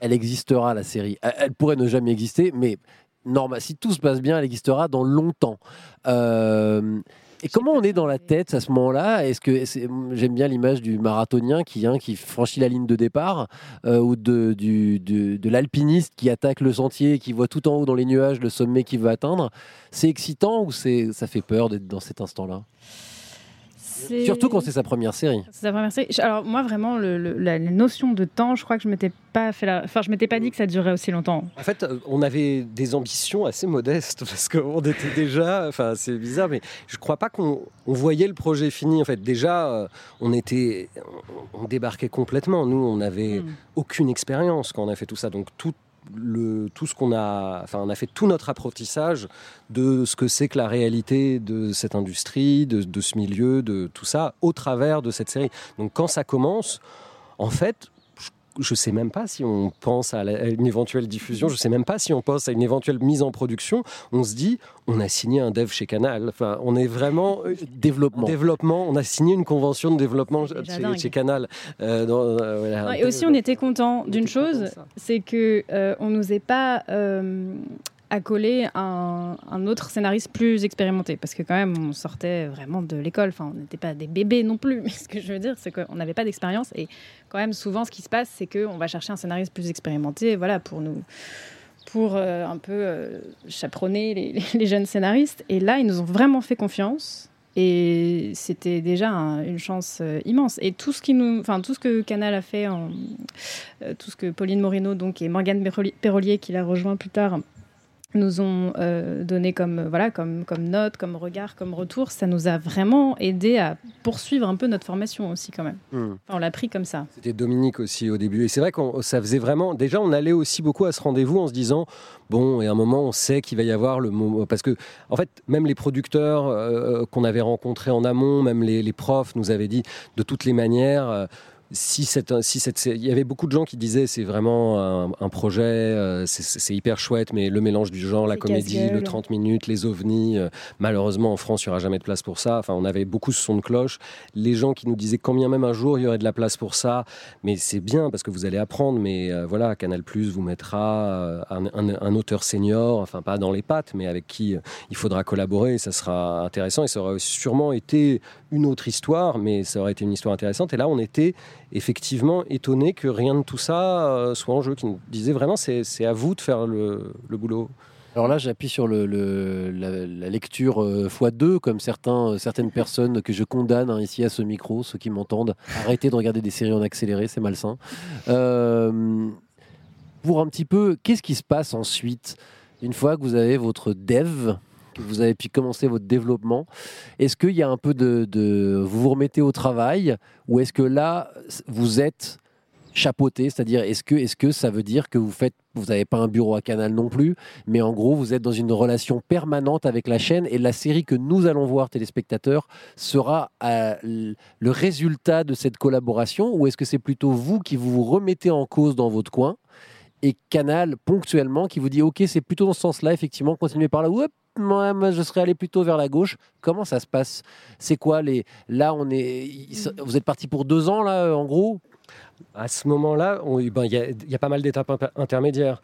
elle existera la série. Elle, elle pourrait ne jamais exister, mais normal, si tout se passe bien, elle existera dans longtemps. Euh, et comment on est dans la tête à ce moment-là? Est-ce que j'aime bien l'image du marathonien qui, hein, franchit la ligne de départ euh, ou de, de l'alpiniste qui attaque le sentier et qui voit tout en haut dans les nuages le sommet qu'il veut atteindre? C'est excitant ou ça fait peur d'être dans cet instant-là? Surtout quand c'est sa première série. C'est sa première série. Alors moi vraiment le- le- la, la notion de temps, je crois que je m'étais pas fait la... enfin je m'étais pas dit que ça durait aussi longtemps. En fait, euh, on avait des ambitions assez modestes parce qu'on était déjà, enfin c'est bizarre, mais je crois pas qu'on on voyait le projet fini. En fait, déjà, euh, on était, on, débarquait complètement. Nous, on n'avait Mm. aucune expérience quand on a fait tout ça. Donc tout tout ce qu'on a, on a fait tout notre apprentissage de ce que c'est que la réalité de cette industrie, de, de ce milieu, de tout ça, au travers de cette série. Donc quand ça commence, en fait, je ne sais même pas si on pense à, la- à une éventuelle diffusion, je ne sais même pas si on pense à une éventuelle mise en production. On se dit, on a signé un dev chez Canal. Enfin, on est vraiment euh, en Développement. développement. On a signé une convention de développement chez, Canal. Euh, dans- euh, voilà. Et aussi on était content On d'une chose, c'est que euh, on nous est pas accolé un, un autre scénariste plus expérimenté. Parce que quand même on sortait vraiment de l'école. Enfin on n'était pas des bébés non plus. Mais ce que je veux dire c'est qu'on n'avait pas d'expérience. Et quand même souvent ce qui se passe c'est qu'on va chercher un scénariste plus expérimenté voilà pour nous pour euh, un peu euh, chaperonner les, jeunes scénaristes. Et là ils nous ont vraiment fait confiance. Et c'était déjà un- une chance euh, immense. Et tout ce qui nous, tout ce que Canal a fait, tout ce que Pauline Moreno donc et Morgane Perroli- Perrolier qui l'a rejoint plus tard nous ont euh, donné comme euh, voilà comme comme note, comme regard, comme retour, ça nous a vraiment aidé à poursuivre un peu notre formation aussi quand même. Hmm. Enfin, on l'a pris comme ça. C'était Dominique aussi au début. Et c'est vrai que ça faisait vraiment. Déjà, on allait aussi beaucoup à ce rendez-vous en se disant bon, et à un moment, on sait qu'il va y avoir le moment. Parce que, en fait, même les producteurs euh, qu'on avait rencontrés en amont, même les, les profs nous avaient dit de toutes les manières. euh, si, cette, si cette, il y avait beaucoup de gens qui disaient c'est vraiment un, projet, euh, c'est hyper chouette, mais le mélange du genre, la comédie, le 30 minutes, les ovnis, euh, malheureusement en France il n'y aura jamais de place pour ça. Enfin, on avait beaucoup ce son de cloche. Les gens qui nous disaient combien même un jour il y aurait de la place pour ça, mais c'est bien parce que vous allez apprendre. Mais euh, voilà, Canal Plus vous mettra un, un, auteur senior, enfin pas dans les pattes, mais avec qui il faudra collaborer. Ça sera intéressant et ça aurait sûrement été une autre histoire, mais ça aurait été une histoire intéressante. Et là, on était effectivement étonné que rien de tout ça euh, soit en jeu, qui nous disait vraiment c'est à vous de faire le, boulot. Alors là, j'appuie sur le, la, lecture euh, x2, comme certains, euh, certaines personnes que je condamne hein, ici à ce micro, ceux qui m'entendent. Arrêtez de regarder des séries en accéléré, c'est malsain. pour un petit peu, qu'est-ce qui se passe ensuite une fois que vous avez votre dev vous avez pu commencer votre développement. Est-ce qu'il y a un peu de, Vous vous remettez au travail ou est-ce que là, vous êtes chapeauté C'est-à-dire, est-ce que, est que ça veut dire que vous faites. Vous n'avez pas un bureau à Canal non plus, mais en gros, vous êtes dans une relation permanente avec la chaîne et la série que nous allons voir, téléspectateurs, sera le résultat de cette collaboration ou est-ce que c'est plutôt vous qui vous remettez en cause dans votre coin et Canal ponctuellement qui vous dit ok c'est plutôt dans ce sens-là effectivement continuez par là ou moi, je serais allé plutôt vers la gauche. Comment ça se passe? C'est quoi les Là, on est. Vous êtes parti pour deux ans là, en gros? À ce moment-là, ben, il y, a pas mal d'étapes intermédiaires.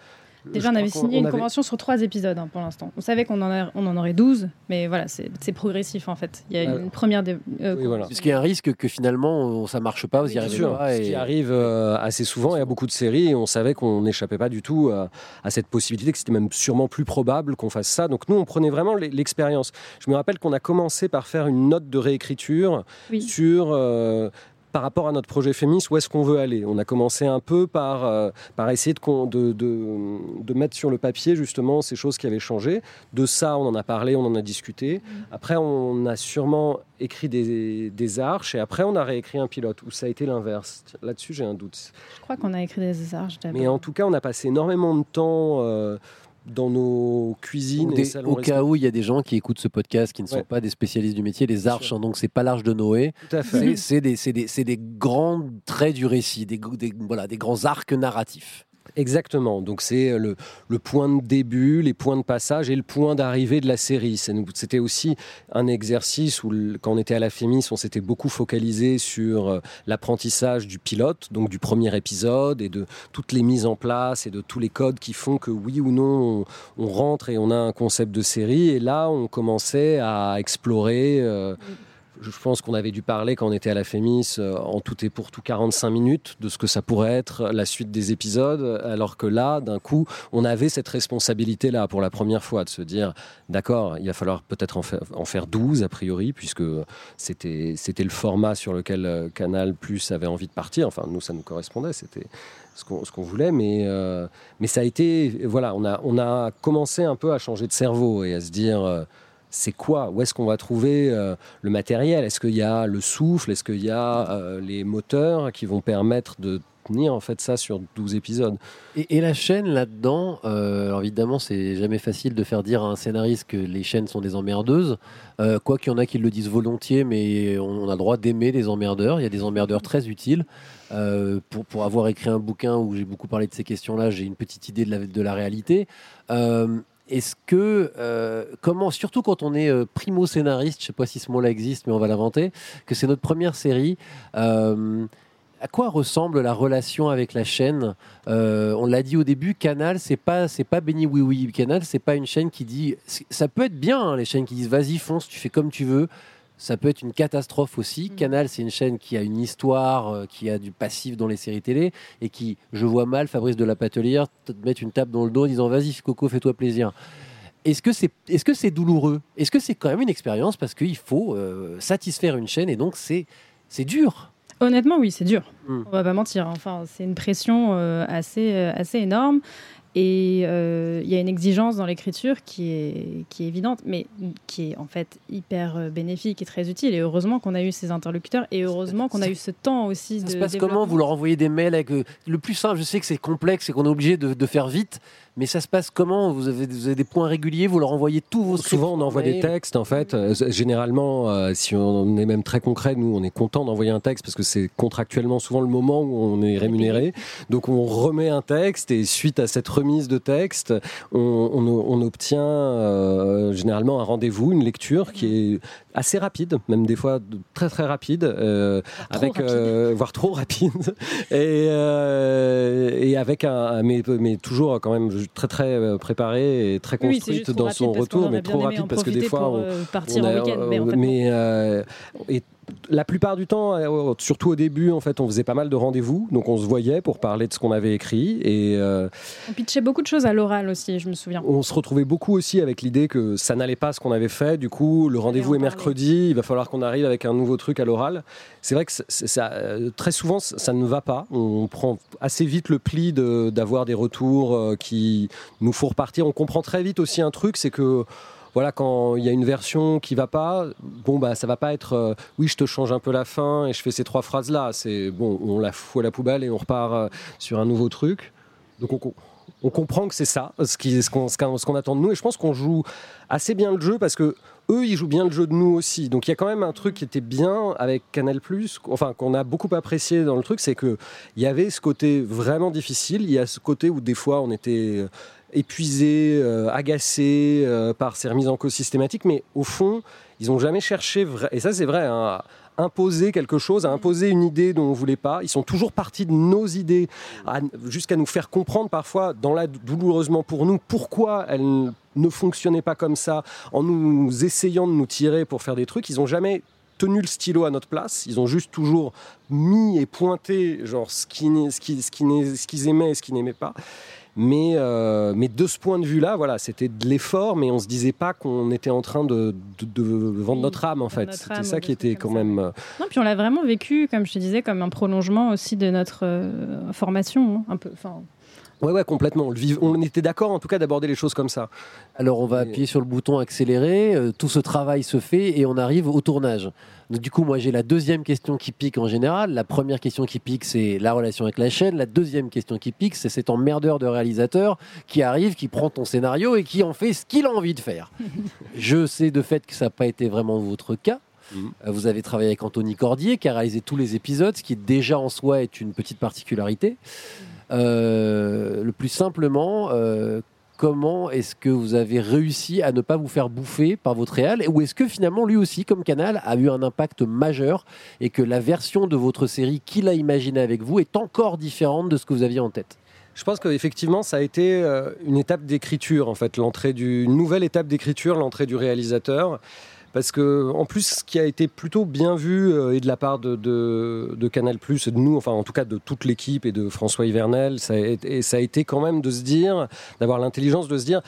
Déjà, on avait signé une convention sur trois épisodes hein, pour l'instant. On savait qu'on en, on en aurait 12, mais voilà, c'est progressif en fait. Il y a une première. Dé... Euh, oui, voilà. Parce qu'il y a un risque que finalement ça marche pas, vous y arrivez pas. Ce qui arrive euh, assez souvent, il y a beaucoup de séries et on savait qu'on n'échappait pas du tout à, cette possibilité, que c'était même sûrement plus probable qu'on fasse ça. Donc nous, on prenait vraiment l'expérience. Je me rappelle qu'on a commencé par faire une note de réécriture sur euh, par rapport à notre projet Fémis, où est-ce qu'on veut aller? On a commencé un peu par, euh, par essayer de, de, de, mettre sur le papier justement ces choses qui avaient changé. De ça, on en a parlé, on en a discuté. Mm. Après, on a sûrement écrit des, des, arches et après, on a réécrit un pilote, où ça a été l'inverse. Là-dessus, j'ai un doute. Je crois qu'on a écrit des arches Mais en tout cas, on a passé énormément de temps. Euh, dans nos cuisines et salons Au cas où il y a des gens qui écoutent ce podcast qui ne sont pas des spécialistes du métier, les arches, hein, donc c'est pas l'arche de Noé. C'est des, des, des, grands traits du récit, des, voilà, des grands arcs narratifs. Exactement. Donc c'est euh, le, point de début, les points de passage et le point d'arrivée de la série. C'était aussi un exercice où, quand on était à la Fémis, on s'était beaucoup focalisé sur euh, l'apprentissage du pilote, donc du premier épisode et de toutes les mises en place et de tous les codes qui font que oui ou non on, rentre et on a un concept de série. Et là, on commençait à explorer. Euh, je pense qu'on avait dû parler quand on était à la Fémis euh, en tout et pour tout 45 minutes de ce que ça pourrait être la suite des épisodes, alors que là, d'un coup, on avait cette responsabilité-là pour la première fois de se dire, d'accord, il va falloir peut-être en, faire 12 a priori, puisque c'était, le format sur lequel euh, Canal Plus avait envie de partir. Enfin, nous, ça nous correspondait, c'était ce qu'on, qu'on voulait, mais, euh, mais ça a été, voilà, on a, on a commencé un peu à changer de cerveau et à se dire c'est quoi Où est-ce qu'on va trouver euh, le matériel? Est-ce qu'il y a le souffle? Est-ce qu'il y a euh, les moteurs qui vont permettre de tenir en fait ça sur 12 épisodes? Et, la chaîne là-dedans, euh, évidemment c'est jamais facile de faire dire à un scénariste que les chaînes sont des emmerdeuses, quoi qu'il y en a qui le disent volontiers, mais on, a le droit d'aimer des emmerdeurs, il y a des emmerdeurs très utiles. pour, pour avoir écrit un bouquin où j'ai beaucoup parlé de ces questions-là, j'ai une petite idée de la, de la réalité. Est-ce que, euh, comment, surtout quand on est euh, primo scénariste, je sais pas si ce mot-là existe, mais on va l'inventer, que c'est notre première série, euh, à quoi ressemble la relation avec la chaîne? On l'a dit au début, Canal, c'est pas, c'est pas Béni Oui Oui. Canal, c'est pas une chaîne qui dit, ça peut être bien, hein, les chaînes qui disent vas-y fonce, tu fais comme tu veux ça peut être une catastrophe aussi. Mm. Canal, c'est une chaîne qui a une histoire, euh, qui a du passif dans les séries télé, et qui, je vois mal Fabrice de la Patelière te mettre une tape dans le dos en disant vas-y Coco, fais-toi plaisir. Est-ce que c'est est -ce c'est douloureux? Est-ce que c'est quand même une expérience parce qu'il faut euh, satisfaire une chaîne et donc c'est dur? Honnêtement, oui, c'est dur. Mm. On va pas mentir. Enfin, c'est une pression euh, assez, assez énorme. Et euh, il y a une exigence dans l'écriture qui est, qui est évidente, mais qui est en fait hyper euh, bénéfique et très utile. Et heureusement qu'on a eu ces interlocuteurs et heureusement qu'on a eu ce temps aussi. Ça se passe comment Vous leur envoyez des mails avec. Euh, le plus simple, je sais que c'est complexe et qu'on est obligé de, de, faire vite, Mais ça se passe comment? Vous avez, vous avez des points réguliers, vous leur envoyez tous vos Souvent, on envoie des textes, en fait. Euh, généralement, euh, si on est même très concret, nous, on est content d'envoyer un texte parce que c'est contractuellement souvent le moment où on est rémunéré. Donc, on remet un texte et suite à cette remise de texte, on, on- on obtient euh, généralement un rendez-vous, une lecture qui est assez rapide, même des fois très très rapide, euh, avec rapide. euh, voire trop rapide, et, euh, et avec un, mais, mais toujours quand même très très euh, préparé et très construite dans son retour, mais trop rapide en parce que des fois on, euh, partir on en a- mais en fait, mais, euh, et la plupart du temps, euh, surtout au début, en fait, on faisait pas mal de rendez-vous, donc on se voyait pour parler de ce qu'on avait écrit et euh, On pitchait beaucoup de choses à l'oral aussi, je me souviens. on se retrouvait beaucoup aussi avec l'idée que ça n'allait pas ce qu'on avait fait. Du coup, le rendez-vous en est mercredi, il va falloir qu'on arrive avec un nouveau truc à l'oral. C'est vrai que ça, euh, très souvent, ça ne va pas. On prend assez vite le pli de- d'avoir des retours qui nous font repartir. On comprend très vite aussi un truc, c'est que voilà, quand il y a une version qui va pas, bon bah ça va pas être euh, oui je te change un peu la fin et je fais ces trois phrases là. C'est bon, on la fout à la poubelle et on repart euh, sur un nouveau truc. Donc on, co- on comprend que c'est ça, ce qu'on attend de nous. Et je pense qu'on joue assez bien le jeu parce que eux, ils jouent bien le jeu de nous aussi. Donc il y a quand même un truc qui était bien avec Canal+, enfin qu'on a beaucoup apprécié dans le truc, c'est que il y avait ce côté vraiment difficile. Il y a ce côté où des fois on était épuisé, euh, agacé euh, par ces remises en cause systématiques, mais au fond, ils n'ont jamais cherché, vra- et ça c'est vrai, hein, à imposer quelque chose, à imposer une idée dont on voulait pas. Ils sont toujours partis de nos idées, à- jusqu'à nous faire comprendre parfois, dans la douloureusement pour nous, pourquoi elles ne fonctionnaient pas comme ça, en nous essayant de nous tirer pour faire des trucs. Ils n'ont jamais tenu le stylo à notre place. Ils ont juste toujours mis et pointé genre ce qu'ils ce qui, ce qui ce qu'ils aimaient et ce qu'ils n'aimaient pas. Mais, euh, mais de ce point de vue-là, voilà, c'était de l'effort, mais on se disait pas qu'on était en train de, de- de vendre Oui, notre âme, en fait. C'était ça qui était quand même. euh, Non, puis on l'a vraiment vécu, comme je te disais, comme un prolongement aussi de notre euh, formation, hein, un peu. Enfin, Ouais, ouais, complètement. On, le vive- on était d'accord, en tout cas, d'aborder les choses comme ça. Alors on va appuyer sur le bouton accélérer, euh, tout ce travail se fait et on arrive au tournage. Donc, du coup, moi j'ai la deuxième question qui pique en général. La première question qui pique, c'est la relation avec la chaîne. La deuxième question qui pique, c'est cet emmerdeur de réalisateur qui arrive, qui prend ton scénario et qui en fait ce qu'il a envie de faire. Je sais de fait que ça n'a pas été vraiment votre cas. Mhm. Euh, Vous avez travaillé avec Anthony Cordier qui a réalisé tous les épisodes, ce qui déjà en soi est une petite particularité. Euh, le plus simplement, euh, comment est-ce que vous avez réussi à ne pas vous faire bouffer par votre réal Ou est-ce que finalement, lui aussi, comme Canal, a eu un impact majeur et que la version de votre série qu'il a imaginée avec vous est encore différente de ce que vous aviez en tête? Je pense qu'effectivement, ça a été euh, une étape d'écriture, en fait, l'entrée du, une nouvelle étape d'écriture, l'entrée du réalisateur. Parce que, en plus, ce qui a été plutôt bien vu, euh, et de la part de, Canal, et de nous, enfin, en tout cas, de toute l'équipe et de François Hivernel, ça a, été, quand même de se dire, d'avoir l'intelligence de se dire,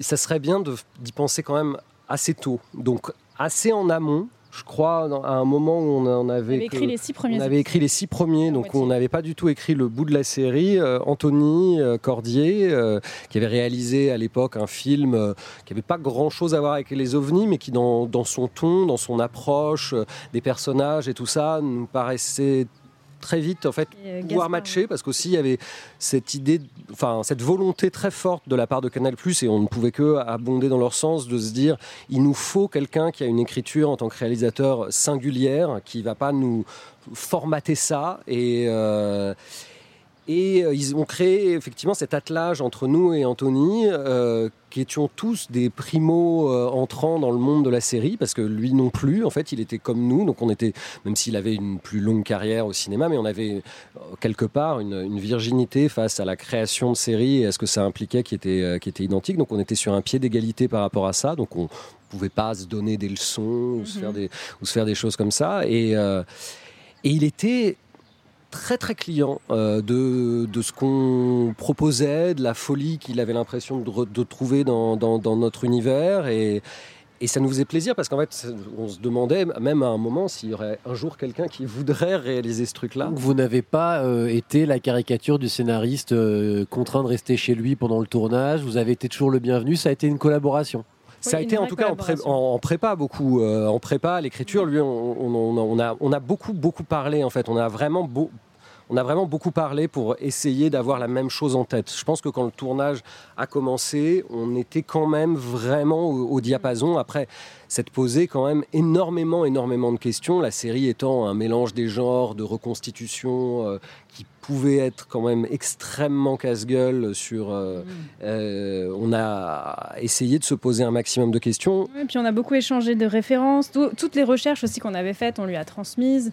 ça serait bien d'y penser quand même assez tôt. Donc, assez en amont, je crois, à un moment où on, avait. avait écrit les six premiers. on avait écrit les six premiers, donc on n'avait pas du tout écrit le bout de la série. Euh, Anthony euh, Cordier, euh, qui avait réalisé à l'époque un film qui n'avait pas grand-chose à voir avec les ovnis, mais qui dans, dans son ton, dans son approche, des personnages et tout ça, nous paraissait très vite en fait Et, euh, pouvoir Gaspard, matcher parce qu'aussi il y avait cette idée, enfin cette volonté très forte de la part de Canal et on ne pouvait que abonder dans leur sens de se dire il nous faut quelqu'un qui a une écriture en tant que réalisateur singulière qui va pas nous formater ça et euh, et euh, ils ont créé effectivement cet attelage entre nous et Anthony, euh, qui étions tous des primo euh, entrants dans le monde de la série, parce que lui non plus, en fait, il était comme nous, donc on était, même s'il avait une plus longue carrière au cinéma, mais on avait quelque part une, une virginité face à la création de séries et à ce que ça impliquait qui était, euh, qui était identique. Donc on était sur un pied d'égalité par rapport à ça, donc on pouvait pas se donner des leçons ou, se, Mhm. faire des, ou se faire des choses comme ça. Et, et il était très très client euh, de, de ce qu'on proposait, de la folie qu'il avait l'impression de, trouver dans, dans- notre univers. Et, et ça nous faisait plaisir parce qu'en fait, on se demandait même à un moment s'il y aurait un jour quelqu'un qui voudrait réaliser ce truc-là. Vous n'avez pas euh, été la caricature du scénariste euh, contraint de rester chez lui pendant le tournage. Vous avez été toujours le bienvenu. Ça a été une collaboration. Ça a été en tout cas en, pré- collaboration. en- en prépa beaucoup. euh, en prépa, l'écriture, lui, on, on- on- on a, on a beaucoup beaucoup parlé en fait. On a vraiment beau- on a vraiment beaucoup parlé pour essayer d'avoir la même chose en tête. Je pense que quand le tournage a commencé, on était quand même vraiment au, diapason. Après, cette posée quand même énormément, énormément de questions. La série étant un mélange des genres, de reconstitution, euh, qui pouvait être quand même extrêmement casse-gueule sur. Euh, mm. euh, on a essayé de se poser un maximum de questions. Et puis on a beaucoup échangé de références. toutes les recherches aussi qu'on avait faites, on lui a transmises.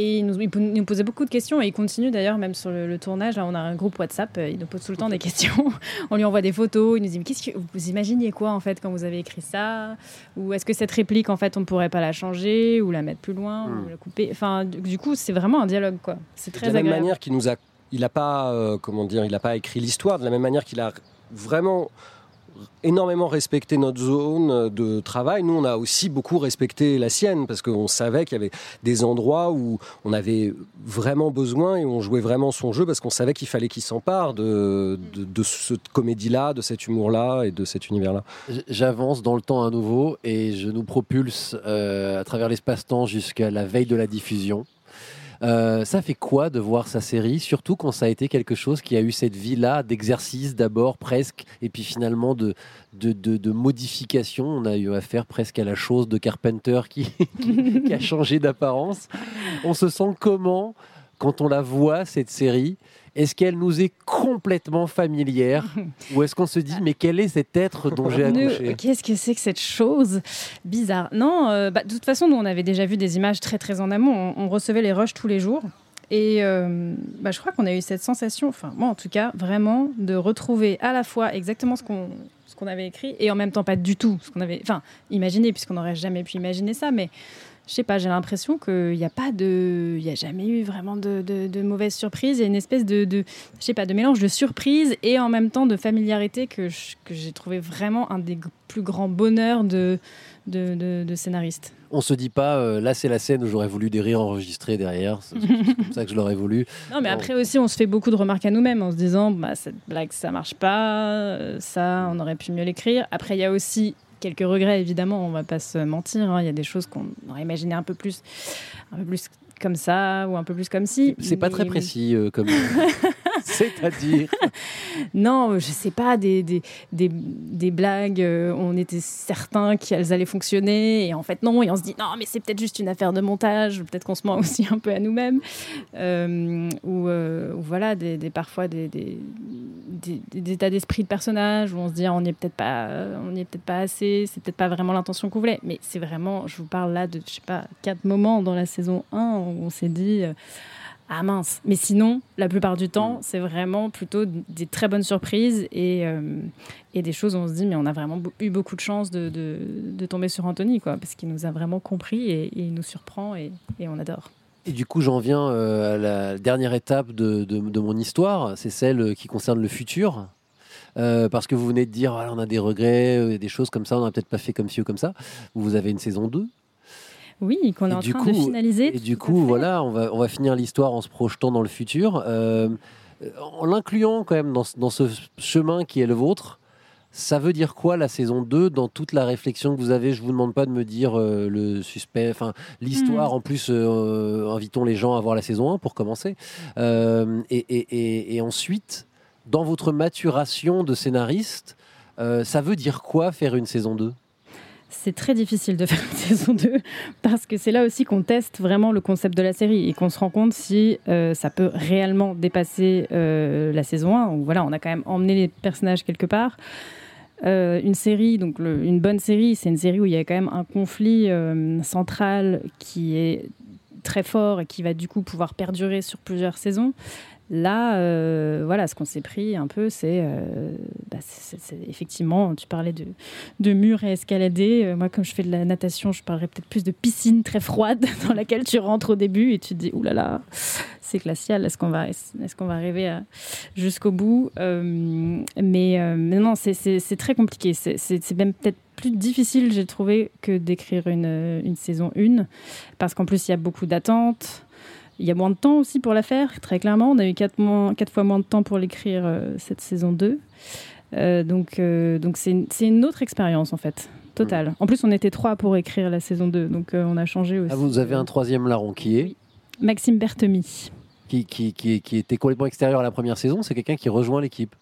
Et il nous, nous, posait beaucoup de questions et il continue d'ailleurs même sur le, tournage. Là, on a un groupe WhatsApp, euh, il nous pose tout le temps des questions. on lui envoie des photos, il nous dit qu'est-ce que vous imaginiez quoi en fait quand vous avez écrit ça? Ou est-ce que cette réplique en fait on ne pourrait pas la changer ou la mettre plus loin ou hmm. la couper? Enfin, du, coup, c'est vraiment un dialogue quoi. C'est très de la même manière qu'il nous a, il n'a pas, euh, comment dire, il n'a pas écrit l'histoire de la même manière qu'il a vraiment énormément respecté notre zone de travail. Nous, on a aussi beaucoup respecté la sienne parce qu'on savait qu'il y avait des endroits où on avait vraiment besoin et on jouait vraiment son jeu parce qu'on savait qu'il fallait qu'il s'empare de, de, cette comédie-là, de cet humour-là et de cet univers-là. J'avance dans le temps à nouveau et je nous propulse euh, à travers l'espace-temps jusqu'à la veille de la diffusion. Euh, ça fait quoi de voir sa série, surtout quand ça a été quelque chose qui a eu cette vie-là d'exercice d'abord presque, et puis finalement de, modification? On a eu affaire presque à la chose de Carpenter qui a changé d'apparence. On se sent comment quand on la voit, cette série? Est-ce qu'elle nous est complètement familière ou est-ce qu'on se dit mais quel est cet être dont j'ai accouché Qu'est-ce que c'est que cette chose bizarre? Non, euh, bah, de toute façon, nous on avait déjà vu des images très très en amont. On, recevait les rushs tous les jours. Et euh, bah, je crois qu'on a eu cette sensation, enfin moi en tout cas, vraiment de retrouver à la fois exactement ce qu'on ce qu'on avait écrit et en même temps pas du tout ce qu'on avait, enfin imaginé puisqu'on n'aurait jamais pu imaginer ça, mais je sais pas, j'ai l'impression qu'il n'y a pas de, il y a jamais eu vraiment de, de, mauvaises surprises. Il y a une espèce de, de, je sais pas, de mélange de surprise et en même temps de familiarité que, que j'ai trouvé vraiment un des plus grands bonheurs de, de, de scénariste. On se dit pas, euh, là c'est la scène où j'aurais voulu des rires enregistrés derrière. C'est comme ça que je l'aurais voulu. Non, mais après aussi, on se fait beaucoup de remarques à nous-mêmes en se disant, bah, cette blague ça marche pas, euh, ça on aurait pu mieux l'écrire. Après, il y a aussi quelques regrets, évidemment, on va pas se mentir. Hein. Il y a des choses qu'on aurait imaginé un peu plus, un peu plus comme ça ou un peu plus comme si. C'est pas très précis euh, comme. C'est-à-dire Non, je sais pas, des, des, des, blagues, euh, on était certain qu'elles allaient fonctionner, et en fait non, et on se dit non, mais c'est peut-être juste une affaire de montage, peut-être qu'on se ment aussi un peu à nous-mêmes, euh, ou, voilà, des, parfois des, des, états d'esprit de personnages où on se dit on n'y est peut-être pas, on peut-être pas assez, c'est peut-être pas vraiment l'intention qu'on voulait, mais c'est vraiment, je vous parle là de, je sais pas, quatre moments dans la saison 1 on s'est dit euh, ah mince. Mais sinon, la plupart du temps, mm. c'est vraiment plutôt des très bonnes surprises et, euh, et, des choses où on se dit, mais on a vraiment eu beaucoup de chance de, de, tomber sur Anthony, quoi, parce qu'il nous a vraiment compris et, il nous surprend et, et, on adore. Et du coup, j'en viens euh, à la dernière étape de, de mon histoire, c'est celle qui concerne le futur. parce que vous venez de dire, on a des regrets, des choses comme ça, on n'a peut-être pas fait comme ci ou comme ça. Vous avez une saison 2 oui, qu'on est en train de finaliser. Et du coup, voilà, on va, on va finir l'histoire en se projetant dans le futur, euh, en l'incluant quand même dans, dans, ce chemin qui est le vôtre. Ça veut dire quoi la saison 2 dans toute la réflexion que vous avez? Je vous demande pas de me dire euh, le suspect, enfin l'histoire. Hmm. En plus, euh, invitons les gens à voir la saison 1 pour commencer. Et, et, et, ensuite, dans votre maturation de scénariste, ça veut dire quoi faire une saison 2 c'est très difficile de faire une saison 2 parce que c'est là aussi qu'on teste vraiment le concept de la série et qu'on se rend compte si euh, ça peut réellement dépasser euh, la saison 1. Où, voilà, on a quand même emmené les personnages quelque part. Euh, une série, donc une bonne série, c'est une série où il y a quand même un conflit central qui est très fort et qui va du coup pouvoir perdurer sur plusieurs saisons. Là, euh, voilà, ce qu'on s'est pris un peu, c'est euh, bah, effectivement, tu parlais de, murs et escalader. Euh, moi, comme je fais de la natation, je parlerais peut-être plus de piscine très froide dans laquelle tu rentres au début et tu te dis, oulala, là là, c'est glacial, est-ce qu'on va, est-ce qu'on va arriver jusqu'au bout? Mais, mais, non, c'est très compliqué. C'est même peut-être plus difficile, j'ai trouvé, que d'écrire une, une saison 1, parce qu'en plus, il y a beaucoup d'attentes. Il y a moins de temps aussi pour la faire, très clairement. On a eu quatre, fois moins de temps pour l'écrire euh, cette saison 2. Euh, donc, euh, donc c'est une, autre expérience en fait, totale. En plus, on était trois pour écrire la saison 2, donc on a changé aussi. Ah, vous avez un troisième larron qui est? Maxime Berthemy. qui, qui, qui, qui était complètement extérieur à la première saison, c'est quelqu'un qui rejoint l'équipe.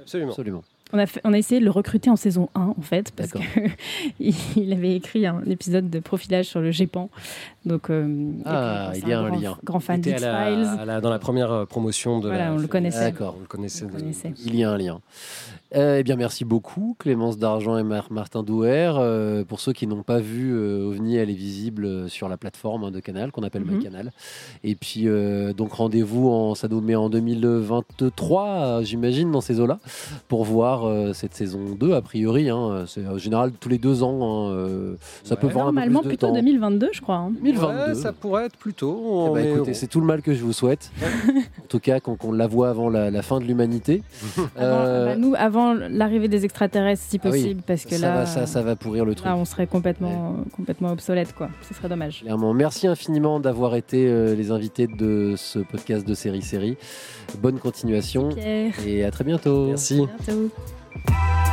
Absolument. Absolument. On a, fait- on a essayé de le recruter en saison 1, en fait, parce qu'il avait écrit un épisode de profilage sur le GEPAN. Donc, euh, Ah, puis, il y a un grand, lien. Grand fan la- à la- dans la première euh, promotion de Voilà, la on le connaissait. D'accord. On le connaissait. On le connaissait. Il y a un lien. Euh, eh bien, merci beaucoup, Clémence d'Argent et Mar- Martin Douer. Euh, pour ceux qui n'ont pas vu euh, OVNI, elle est visible sur la plateforme hein, de Canal, qu'on appelle. MyCanal. Et puis, donc, rendez-vous, en, ça nous met en 2023, euh, j'imagine, dans ces eaux-là, pour voir euh, cette saison 2, a priori. hein. c'est en général tous les deux ans. hein, euh, ça peut Ouais. prendre un peu Normalement, plus de plutôt temps. 2022, je crois. hein. 2022. Ouais, ça pourrait être plus tôt. Eh ben, écoutez, c'est tout le mal que je vous souhaite. en tout cas, qu'on qu'on la voit avant la, la fin de l'humanité. Avant, Euh, bah, nous, avant l'arrivée des extraterrestres, si Ah oui, possible, parce que ça, là, va, ça, ça va pourrir le truc. là, on serait complètement, complètement obsolète, quoi. Ce serait dommage. Clairement. Merci infiniment d'avoir été euh, les invités de ce podcast de série série. Bonne continuation et à très bientôt. Merci. à bientôt. Bye.